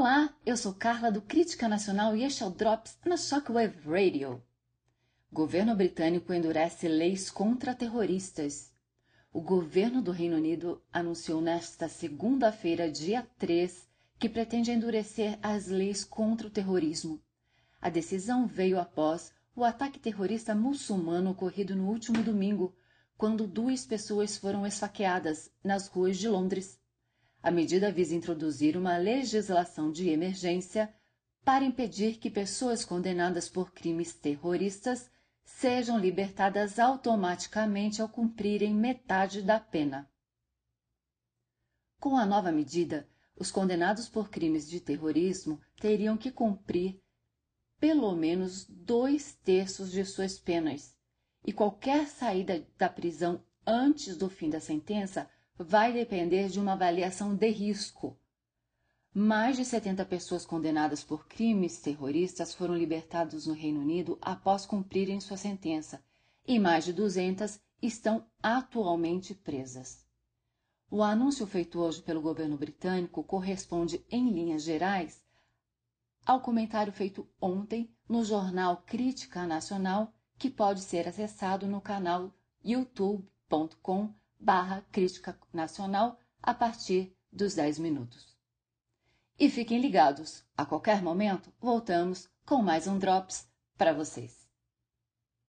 Olá, eu sou Carla do Crítica Nacional e este é o Drops na Shockwave Radio. Governo britânico endurece leis contra terroristas. O governo do Reino Unido anunciou nesta segunda-feira, dia 3, que pretende endurecer as leis contra o terrorismo. A decisão veio após o ataque terrorista muçulmano ocorrido no último domingo, quando duas pessoas foram esfaqueadas nas ruas de Londres. A medida visa introduzir uma legislação de emergência para impedir que pessoas condenadas por crimes terroristas sejam libertadas automaticamente ao cumprirem metade da pena. Com a nova medida, os condenados por crimes de terrorismo teriam que cumprir pelo menos dois terços de suas penas, e qualquer saída da prisão antes do fim da sentença vai depender de uma avaliação de risco. Mais de 70 pessoas condenadas por crimes terroristas foram libertadas no Reino Unido após cumprirem sua sentença, e mais de 200 estão atualmente presas. O anúncio feito hoje pelo governo britânico corresponde, em linhas gerais, ao comentário feito ontem no jornal Crítica Nacional, que pode ser acessado no canal youtube.com barra Crítica Nacional a partir dos 10 minutos. E fiquem ligados, a qualquer momento voltamos com mais um Drops para vocês.